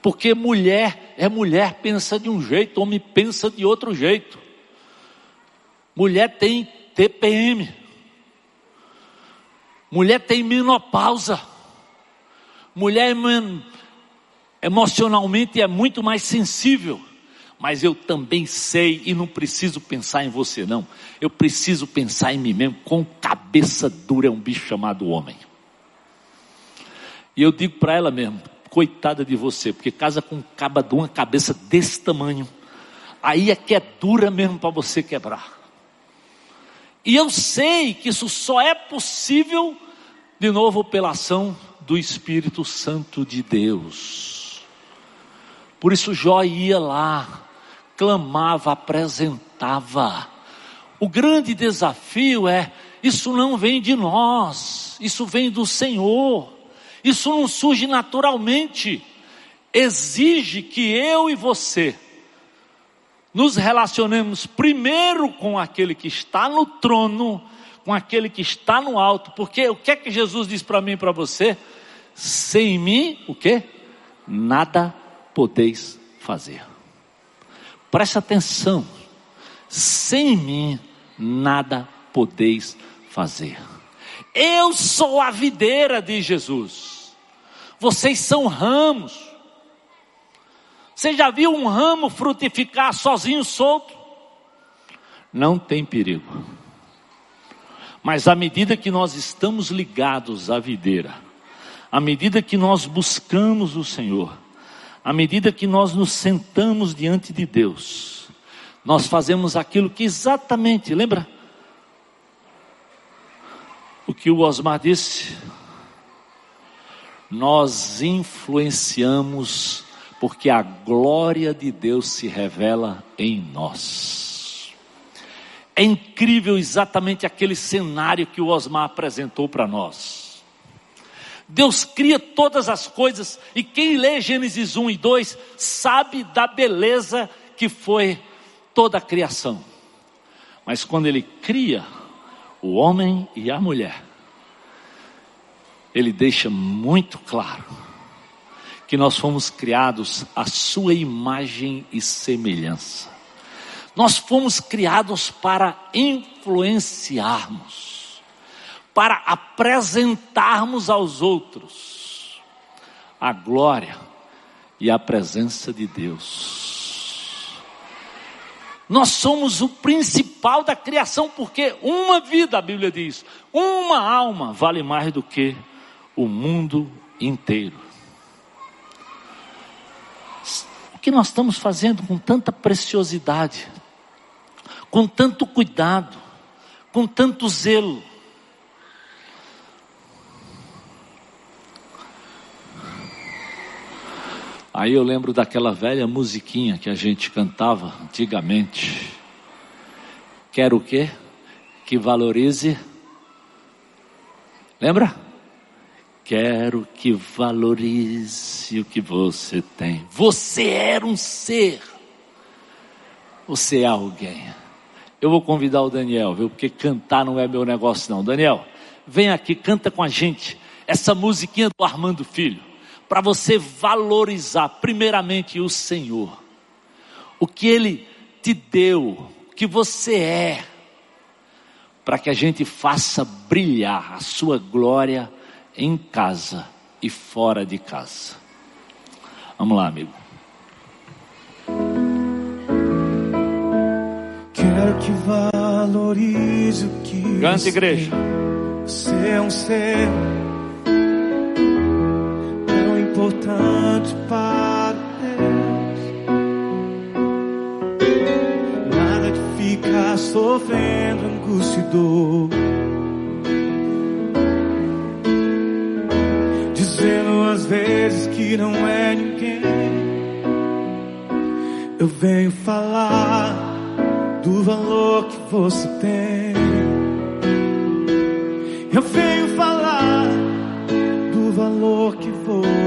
Porque mulher é mulher, pensa de um jeito, homem pensa de outro jeito. Mulher tem TPM. Mulher tem menopausa. Mulher emocionalmente é muito mais sensível mas eu também sei e não preciso pensar em você, não. Eu preciso pensar em mim mesmo. Com cabeça dura é um bicho chamado homem. E eu digo para ela mesmo: coitada de você, porque casa com um caba de uma cabeça desse tamanho. Aí é que é dura mesmo para você quebrar. E eu sei que isso só é possível, de novo, pela ação do Espírito Santo de Deus. Por isso Jó ia lá, clamava, apresentava. O grande desafio é: isso não vem de nós, isso vem do Senhor, isso não surge naturalmente. Exige que eu e você nos relacionemos primeiro com aquele que está no trono, com aquele que está no alto, porque o que é que Jesus diz para mim e para você? Sem mim, o que? Nada podeis fazer. Preste atenção. Sem mim nada podeis fazer. Eu sou a videira de Jesus. Vocês são ramos. Você já viu um ramo frutificar sozinho, solto? Não tem perigo. Mas à medida que nós estamos ligados à videira, à medida que nós buscamos o Senhor, à medida que nós nos sentamos diante de Deus, nós fazemos aquilo que exatamente, lembra? O que o Osmar disse? Nós influenciamos porque a glória de Deus se revela em nós. É incrível exatamente aquele cenário que o Osmar apresentou para nós. Deus cria todas as coisas, e quem lê Gênesis 1 e 2 sabe da beleza que foi toda a criação. Mas quando ele cria o homem e a mulher, ele deixa muito claro que nós fomos criados à sua imagem e semelhança. Nós fomos criados para influenciarmos. Para apresentarmos aos outros a glória e a presença de Deus. Nós somos o principal da criação, porque uma vida, a Bíblia diz, uma alma vale mais do que o mundo inteiro. O que nós estamos fazendo com tanta preciosidade, com tanto cuidado, com tanto zelo? Aí eu lembro daquela velha musiquinha que a gente cantava antigamente. Quero o quê? Que valorize. Lembra? Quero que valorize o que você tem. Você era um ser. Você é alguém. Eu vou convidar o Daniel, viu? Porque cantar não é meu negócio, não. Daniel, vem aqui, canta com a gente essa musiquinha do Armando Filho para você valorizar primeiramente o Senhor, o que Ele te deu, o que você é, para que a gente faça brilhar a Sua glória em casa e fora de casa. Vamos lá, amigo. Quero que valorize o que. Canta, igreja. Você é um ser importante para Deus. Nada de ficar sofrendo angústia e dor. Dizendo às vezes que não é ninguém. Eu venho falar do valor que você tem. Eu venho falar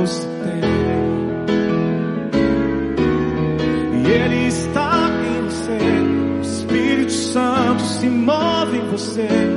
você tem. E Ele está em você. O Espírito Santo se move em você.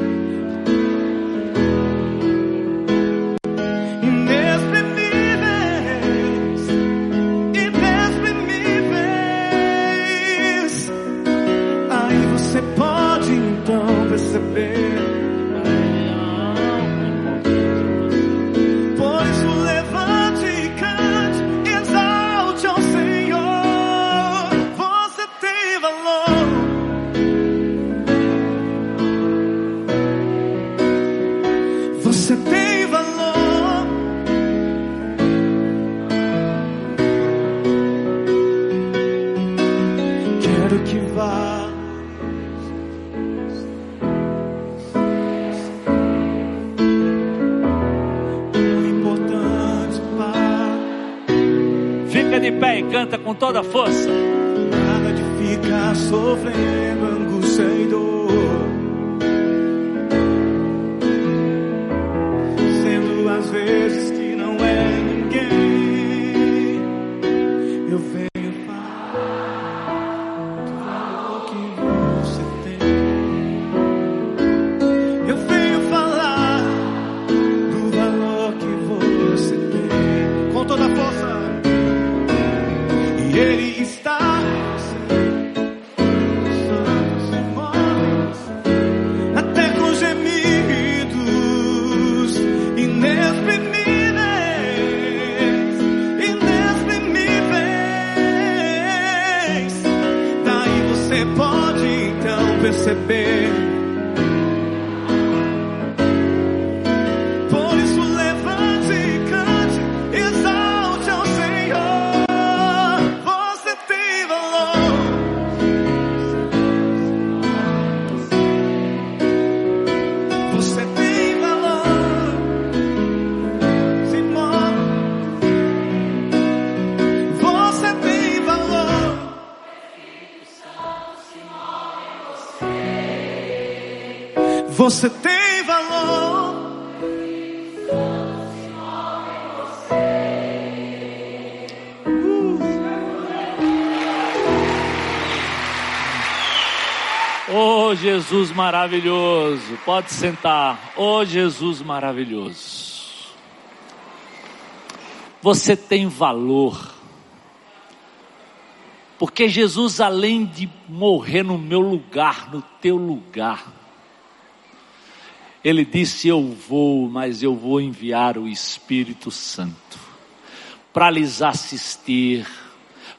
Canta com toda a força. Nada de ficar sofrendo angústia e dor. Você tem valor. Oh Jesus maravilhoso, pode sentar. Oh Jesus maravilhoso. Você tem valor. Porque Jesus, além de morrer no meu lugar, no teu lugar, Ele disse: Eu vou, mas eu vou enviar o Espírito Santo para lhes assistir,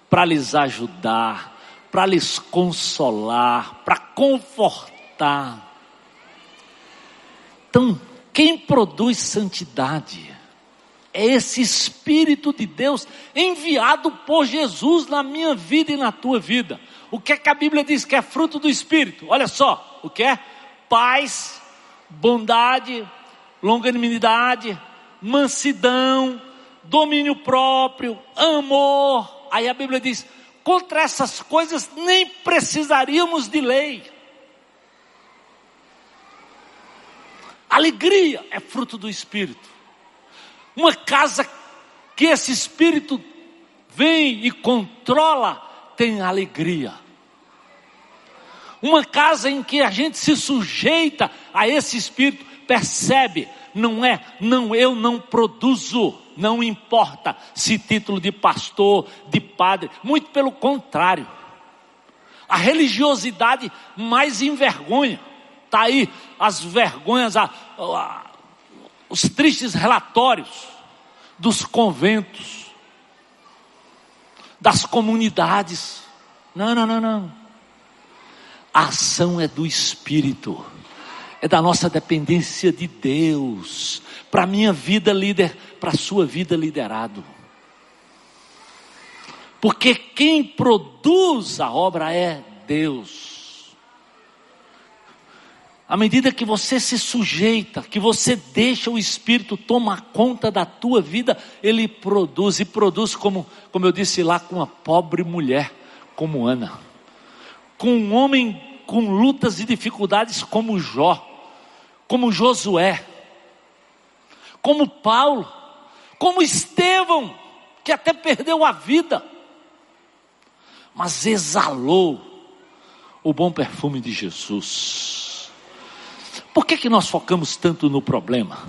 para lhes ajudar, para lhes consolar, para confortar. Então, quem produz santidade é esse Espírito de Deus enviado por Jesus na minha vida e na tua vida. O que é que a Bíblia diz que é fruto do Espírito? Olha só, o que é? Paz, bondade, longanimidade, mansidão, domínio próprio, amor. Aí a Bíblia diz: contra essas coisas nem precisaríamos de lei. Alegria é fruto do Espírito. Uma casa que esse Espírito vem e controla tem alegria. Uma casa em que a gente se sujeita a esse Espírito, percebe, não é, não, eu não produzo, não importa se título de pastor, de padre, muito pelo contrário. A religiosidade mais envergonha. Está aí as vergonhas, a, a, os tristes relatórios dos conventos, das comunidades. Não, não, não, não. A ação é do Espírito, é da nossa dependência de Deus, para minha vida líder, para sua vida liderado. Porque quem produz a obra é Deus. À medida que você se sujeita, que você deixa o Espírito tomar conta da tua vida, ele produz, e produz como, como eu disse lá, com uma pobre mulher como Ana, com um homem com lutas e dificuldades como Jó, como Josué, como Paulo, como Estevão, que até perdeu a vida, mas exalou o bom perfume de Jesus. Por que, que nós focamos tanto no problema?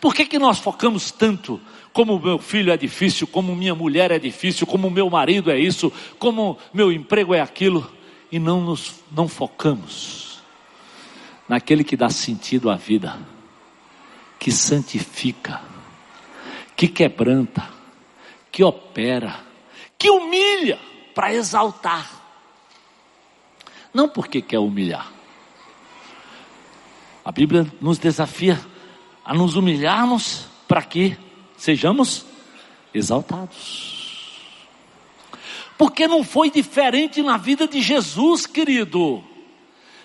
Por que, que nós focamos tanto como meu filho é difícil, como minha mulher é difícil, como meu marido é isso, como meu emprego é aquilo, e não nos não focamos naquele que dá sentido à vida, que santifica, que quebranta, que opera, que humilha para exaltar. Não porque quer humilhar, a Bíblia nos desafia a nos humilharmos para que sejamos exaltados. Porque não foi diferente na vida de Jesus, querido.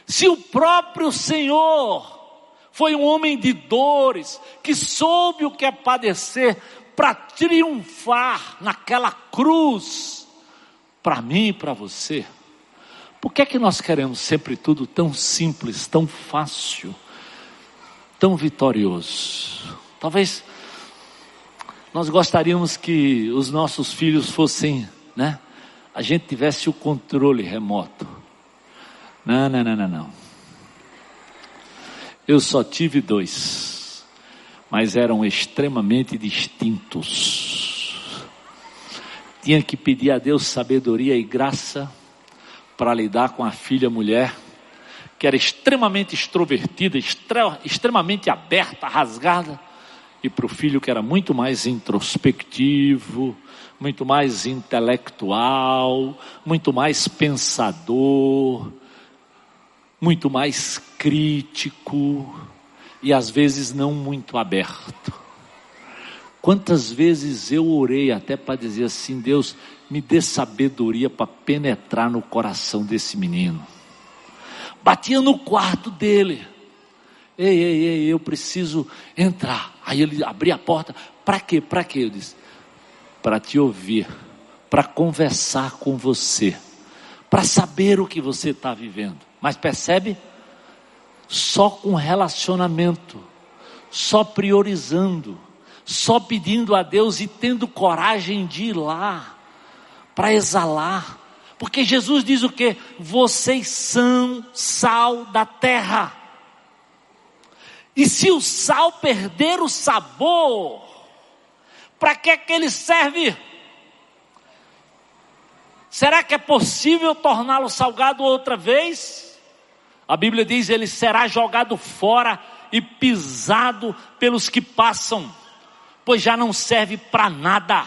Se o próprio Senhor foi um homem de dores, que soube o que é padecer para triunfar naquela cruz, para mim e para você. Por que é que nós queremos sempre tudo tão simples, tão fácil? tão vitorioso. Talvez nós gostaríamos que os nossos filhos fossem, né? A gente tivesse o controle remoto. Não, não, não, não, não. Eu só tive dois, mas eram extremamente distintos. Tinha que pedir a Deus sabedoria e graça para lidar com a filha mulher que era extremamente extrovertida, extremamente aberta, rasgada, e para o filho que era muito mais introspectivo, muito mais intelectual, muito mais pensador, muito mais crítico e às vezes não muito aberto. Quantas vezes eu orei até para dizer assim: Deus, me dê sabedoria para penetrar no coração desse menino batia no quarto dele. Ei, ei, ei, eu preciso entrar. Aí ele abria a porta. Para quê? Para quê? Eu disse: Para te ouvir, para conversar com você, para saber o que você está vivendo. Mas percebe? Só com relacionamento, só priorizando, só pedindo a Deus e tendo coragem de ir lá para exalar porque Jesus diz o que? Vocês são sal da terra. E se o sal perder o sabor, para que é que ele serve? Será que é possível torná-lo salgado outra vez? A Bíblia diz: ele será jogado fora e pisado pelos que passam, pois já não serve para nada.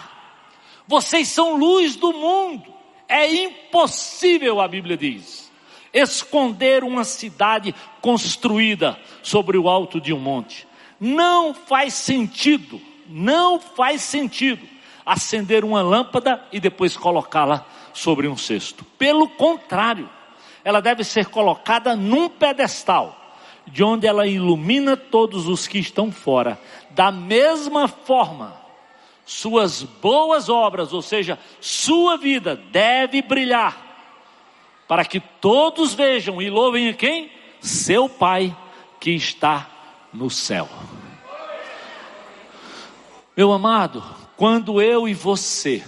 Vocês são luz do mundo. É impossível, a Bíblia diz, esconder uma cidade construída sobre o alto de um monte. Não faz sentido, não faz sentido acender uma lâmpada e depois colocá-la sobre um cesto. Pelo contrário, ela deve ser colocada num pedestal, de onde ela ilumina todos os que estão fora. Da mesma forma, suas boas obras, ou seja, sua vida deve brilhar, para que todos vejam e louvem a quem? Seu Pai que está no céu. Meu amado, quando eu e você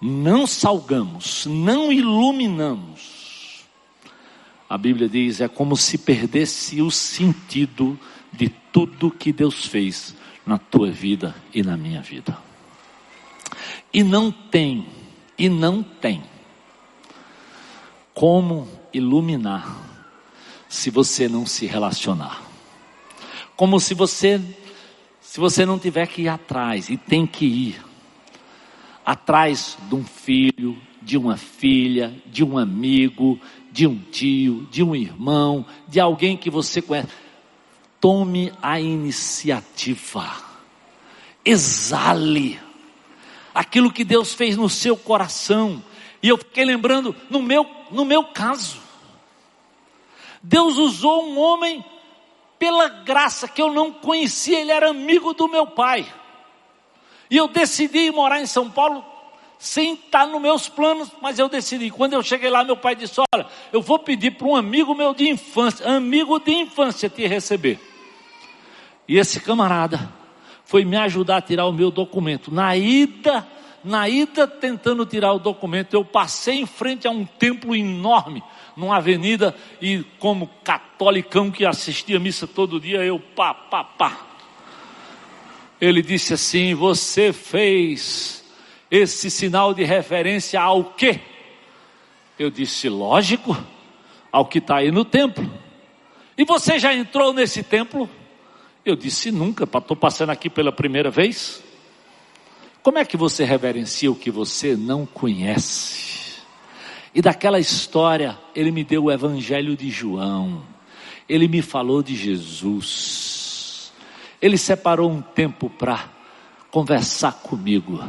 não salgamos, não iluminamos, a Bíblia diz, é como se perdesse o sentido de tudo que Deus fez na tua vida e na minha vida. E não tem, e não tem como iluminar se você não se relacionar. Como se você se você não tiver que ir atrás e tem que ir atrás de um filho, de uma filha, de um amigo, de um tio, de um irmão, de alguém que você conhece. Tome a iniciativa. Exale aquilo que Deus fez no seu coração. E eu fiquei lembrando no meu, no meu caso. Deus usou um homem pela graça que eu não conhecia, ele era amigo do meu pai. E eu decidi morar em São Paulo sem estar nos meus planos, mas eu decidi. Quando eu cheguei lá, meu pai disse: Olha, eu vou pedir para um amigo meu de infância, amigo de infância, te receber. E esse camarada foi me ajudar a tirar o meu documento. Na ida, na ida tentando tirar o documento, eu passei em frente a um templo enorme, numa avenida, e como catolicão que assistia missa todo dia, eu pá, pá, pá ele disse assim: Você fez esse sinal de referência ao quê? Eu disse: Lógico, ao que está aí no templo. E você já entrou nesse templo? Eu disse: Nunca, estou passando aqui pela primeira vez. Como é que você reverencia o que você não conhece? E daquela história, ele me deu o evangelho de João, ele me falou de Jesus. Ele separou um tempo para conversar comigo.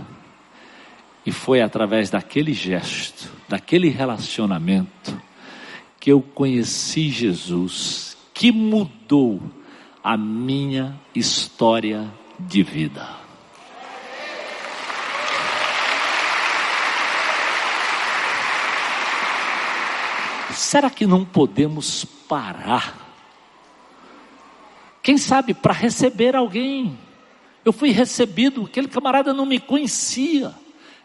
E foi através daquele gesto, daquele relacionamento, que eu conheci Jesus, que mudou a minha história de vida. Será que não podemos parar quem sabe para receber alguém. Eu fui recebido, aquele camarada não me conhecia.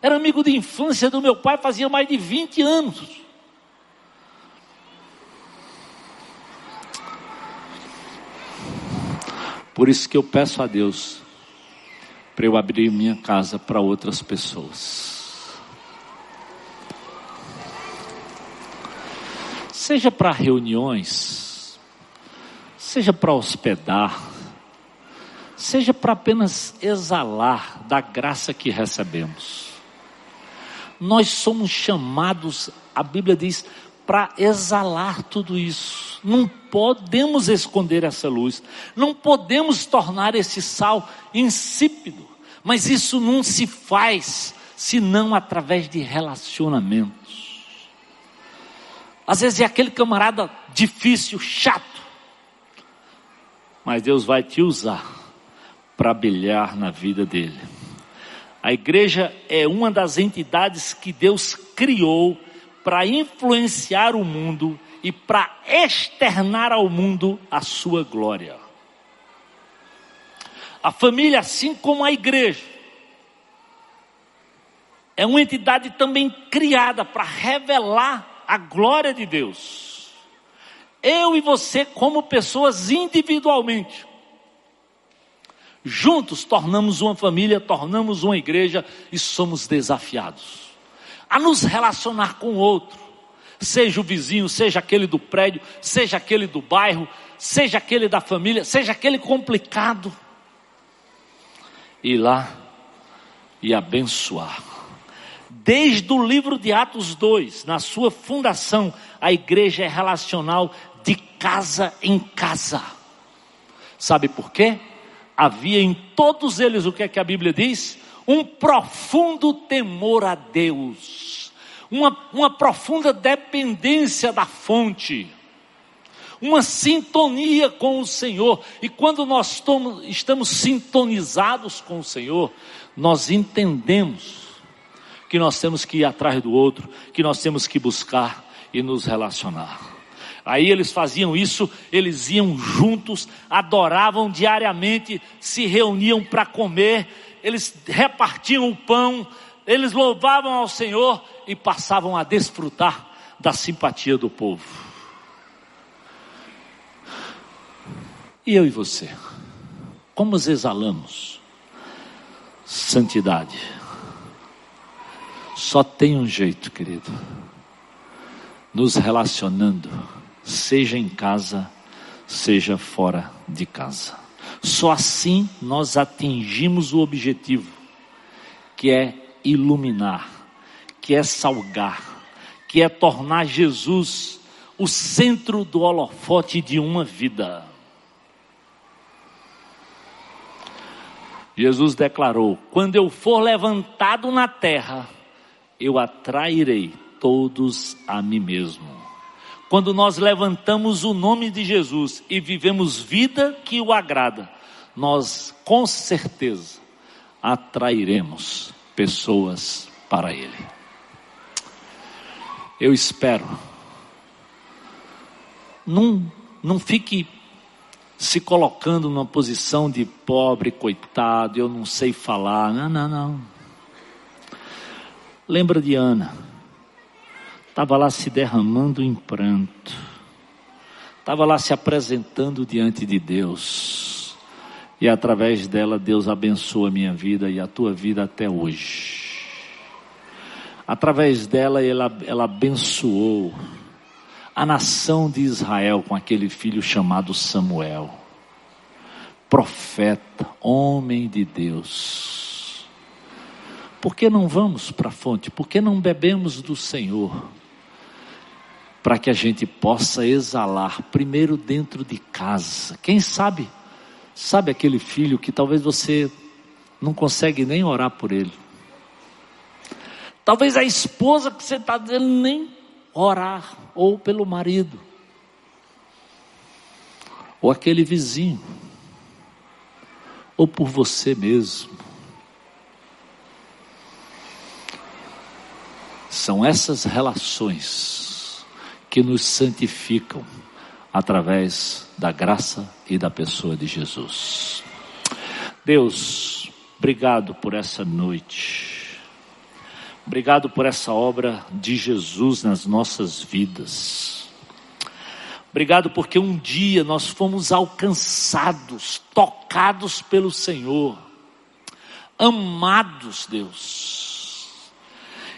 Era amigo de infância do meu pai, fazia mais de 20 anos. Por isso que eu peço a Deus para eu abrir minha casa para outras pessoas. Seja para reuniões, seja para hospedar, seja para apenas exalar da graça que recebemos. Nós somos chamados, a Bíblia diz, para exalar tudo isso. Não podemos esconder essa luz, não podemos tornar esse sal insípido, mas isso não se faz senão através de relacionamentos. Às vezes é aquele camarada difícil, chato, mas Deus vai te usar para brilhar na vida dele. A igreja é uma das entidades que Deus criou para influenciar o mundo e para externar ao mundo a sua glória. A família, assim como a igreja, é uma entidade também criada para revelar a glória de Deus. Eu e você, como pessoas individualmente, juntos tornamos uma família, tornamos uma igreja e somos desafiados a nos relacionar com o outro, seja o vizinho, seja aquele do prédio, seja aquele do bairro, seja aquele da família, seja aquele complicado, ir lá e abençoar. Desde o livro de Atos 2, na sua fundação, a igreja é relacional de casa em casa. Sabe por quê? Havia em todos eles o que é que a Bíblia diz? Um profundo temor a Deus, uma, uma profunda dependência da fonte, uma sintonia com o Senhor. E quando nós estamos sintonizados com o Senhor, nós entendemos que nós temos que ir atrás do outro, que nós temos que buscar e nos relacionar. Aí eles faziam isso, eles iam juntos, adoravam diariamente, se reuniam para comer, eles repartiam o pão, eles louvavam ao Senhor e passavam a desfrutar da simpatia do povo. E eu e você, como exalamos santidade? Só tem um jeito, querido, nos relacionando, seja em casa, seja fora de casa. Só assim nós atingimos o objetivo, que é iluminar, que é salgar, que é tornar Jesus o centro do holofote de uma vida. Jesus declarou: Quando eu for levantado na terra, eu atrairei todos a mim mesmo. Quando nós levantamos o nome de Jesus e vivemos vida que o agrada, nós com certeza atrairemos pessoas para Ele. Eu espero. Não, não fique se colocando numa posição de pobre, coitado, eu não sei falar. Não, não, não. Lembra de Ana? Estava lá se derramando em pranto. Estava lá se apresentando diante de Deus. E através dela Deus abençoa a minha vida e a tua vida até hoje. Através dela ela, ela abençoou a nação de Israel com aquele filho chamado Samuel, profeta, homem de Deus. Por que não vamos para a fonte? Por que não bebemos do Senhor? Para que a gente possa exalar primeiro dentro de casa. Quem sabe, sabe aquele filho que talvez você não consegue nem orar por ele. Talvez a esposa que você está dizendo nem orar, ou pelo marido, ou aquele vizinho, ou por você mesmo. São essas relações que nos santificam através da graça e da pessoa de Jesus. Deus, obrigado por essa noite. Obrigado por essa obra de Jesus nas nossas vidas. Obrigado porque um dia nós fomos alcançados, tocados pelo Senhor, amados, Deus.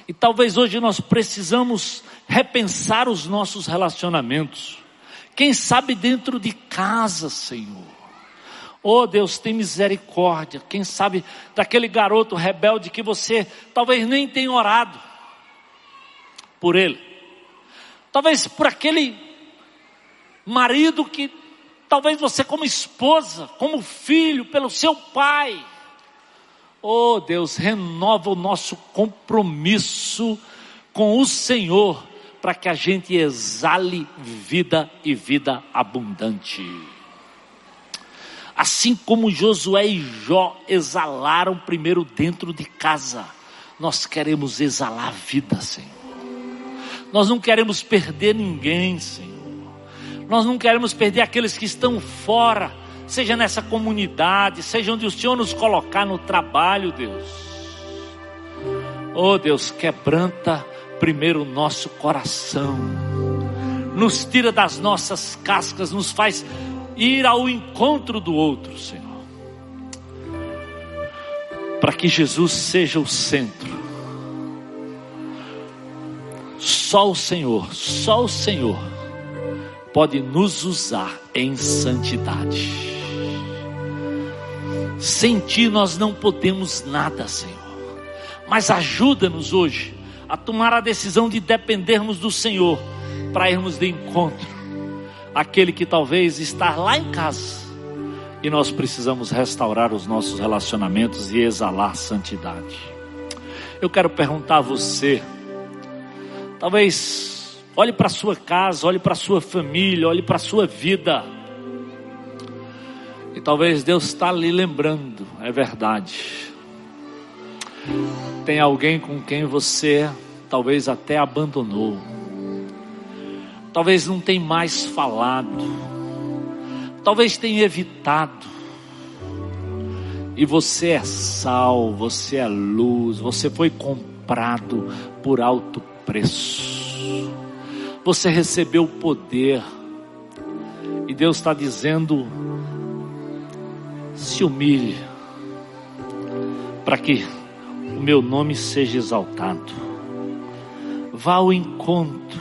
E talvez hoje nós precisamos repensar os nossos relacionamentos. Quem sabe dentro de casa, Senhor. Oh Deus, tem misericórdia. Quem sabe daquele garoto rebelde que você talvez nem tenha orado por ele. Talvez por aquele marido que talvez você como esposa, como filho, pelo seu pai. Oh Deus, renova o nosso compromisso com o Senhor para que a gente exale vida e vida abundante. Assim como Josué e Jó exalaram primeiro dentro de casa, nós queremos exalar vida, Senhor. Nós não queremos perder ninguém, Senhor. Nós não queremos perder aqueles que estão fora, seja nessa comunidade, seja onde o Senhor nos colocar no trabalho, Deus. Oh Deus, quebranta primeiro o nosso coração, nos tira das nossas cascas, nos faz ir ao encontro do outro, Senhor. Para que Jesus seja o centro. Só o Senhor, só o Senhor pode nos usar em santidade. Sem ti nós não podemos nada, Senhor. Mas ajuda-nos hoje a tomar a decisão de dependermos do Senhor para irmos de encontro àquele que talvez está lá em casa e nós precisamos restaurar os nossos relacionamentos e exalar santidade. Eu quero perguntar a você, talvez olhe para sua casa, olhe para sua família, olhe para sua vida. Talvez Deus está lhe lembrando, é verdade. Tem alguém com quem você talvez até abandonou. Talvez não tenha mais falado. Talvez tenha evitado. E você é sal, você é luz, você foi comprado por alto preço. Você recebeu poder. E Deus está dizendo: se humilhe, para que o meu nome seja exaltado. Vá ao encontro,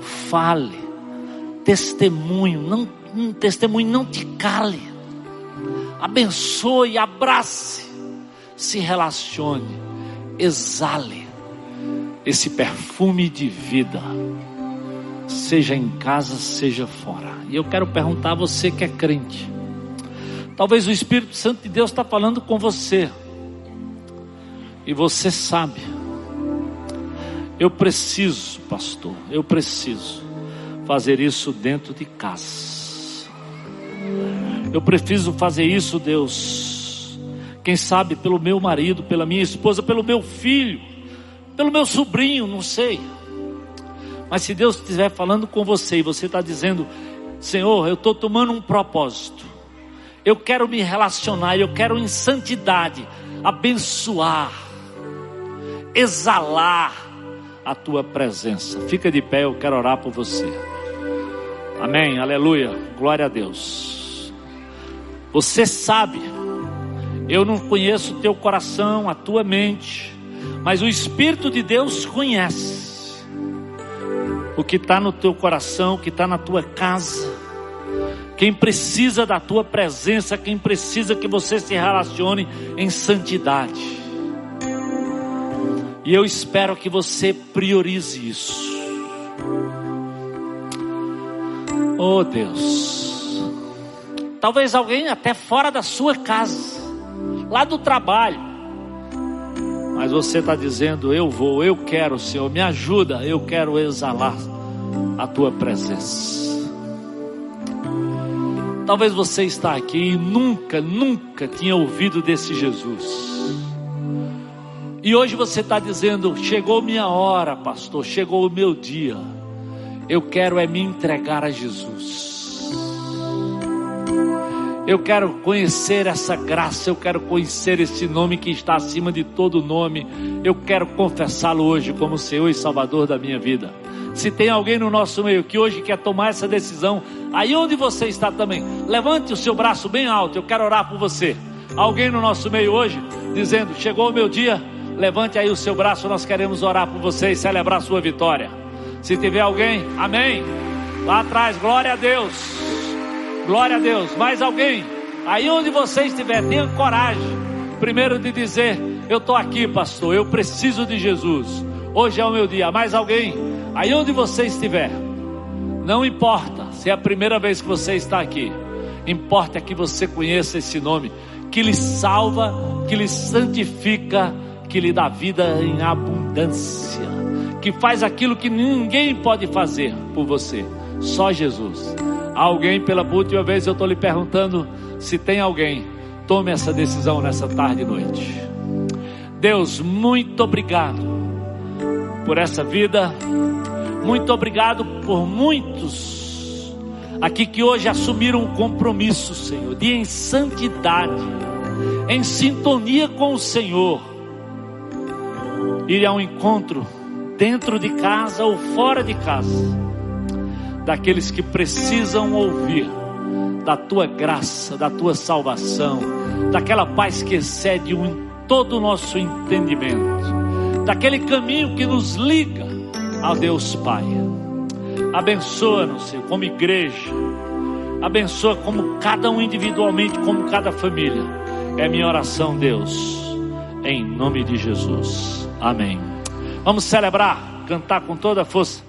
fale, testemunho, não, um testemunho não te cale, abençoe, abrace, se relacione, exale esse perfume de vida, seja em casa, seja fora. E eu quero perguntar a você que é crente, Talvez o Espírito Santo de Deus está falando com você. E você sabe. Eu preciso, pastor, eu preciso fazer isso dentro de casa. Eu preciso fazer isso, Deus. Quem sabe pelo meu marido, pela minha esposa, pelo meu filho, pelo meu sobrinho, não sei. Mas se Deus estiver falando com você e você está dizendo, Senhor, eu estou tomando um propósito eu quero me relacionar, eu quero em santidade abençoar, exalar a tua presença. Fica de pé, eu quero orar por você. Amém, aleluia, glória a Deus. Você sabe, eu não conheço o teu coração, a tua mente, mas o Espírito de Deus conhece o que está no teu coração, o que está na tua casa quem precisa da tua presença, quem precisa que você se relacione em santidade. E eu espero que você priorize isso. Oh Deus. Talvez alguém até fora da sua casa, lá do trabalho. Mas você está dizendo: Eu vou, eu quero, Senhor, me ajuda, eu quero exalar a tua presença. Talvez você está aqui e nunca, nunca tinha ouvido desse Jesus. E hoje você está dizendo: chegou minha hora, pastor, chegou o meu dia. Eu quero é me entregar a Jesus. Eu quero conhecer essa graça, eu quero conhecer esse nome que está acima de todo nome. Eu quero confessá-lo hoje como Senhor e Salvador da minha vida. Se tem alguém no nosso meio que hoje quer tomar essa decisão, aí onde você está também, levante o seu braço bem alto, eu quero orar por você. Alguém no nosso meio hoje dizendo: Chegou o meu dia, levante aí o seu braço, nós queremos orar por você e celebrar a sua vitória. Se tiver alguém, amém. Lá atrás, glória a Deus, glória a Deus. Mais alguém, aí onde você estiver, tenha coragem, primeiro de dizer: Eu estou aqui, pastor, eu preciso de Jesus. Hoje é o meu dia. Mais alguém? Aí onde você estiver, não importa se é a primeira vez que você está aqui, importa que você conheça esse nome, que lhe salva, que lhe santifica, que lhe dá vida em abundância, que faz aquilo que ninguém pode fazer por você, só Jesus. Alguém, pela última vez, eu estou lhe perguntando se tem alguém, tome essa decisão nessa tarde e noite. Deus, muito obrigado por essa vida. Muito obrigado por muitos aqui que hoje assumiram um compromisso, Senhor, de em santidade, em sintonia com o Senhor, ir ao encontro dentro de casa ou fora de casa, daqueles que precisam ouvir da tua graça, da tua salvação, daquela paz que excede todo o nosso entendimento, daquele caminho que nos liga a Deus Pai. Abençoa-nos, Senhor, como igreja. Abençoa como cada um individualmente, como cada família. É minha oração, Deus. Em nome de Jesus. Amém. Vamos celebrar, cantar com toda a força.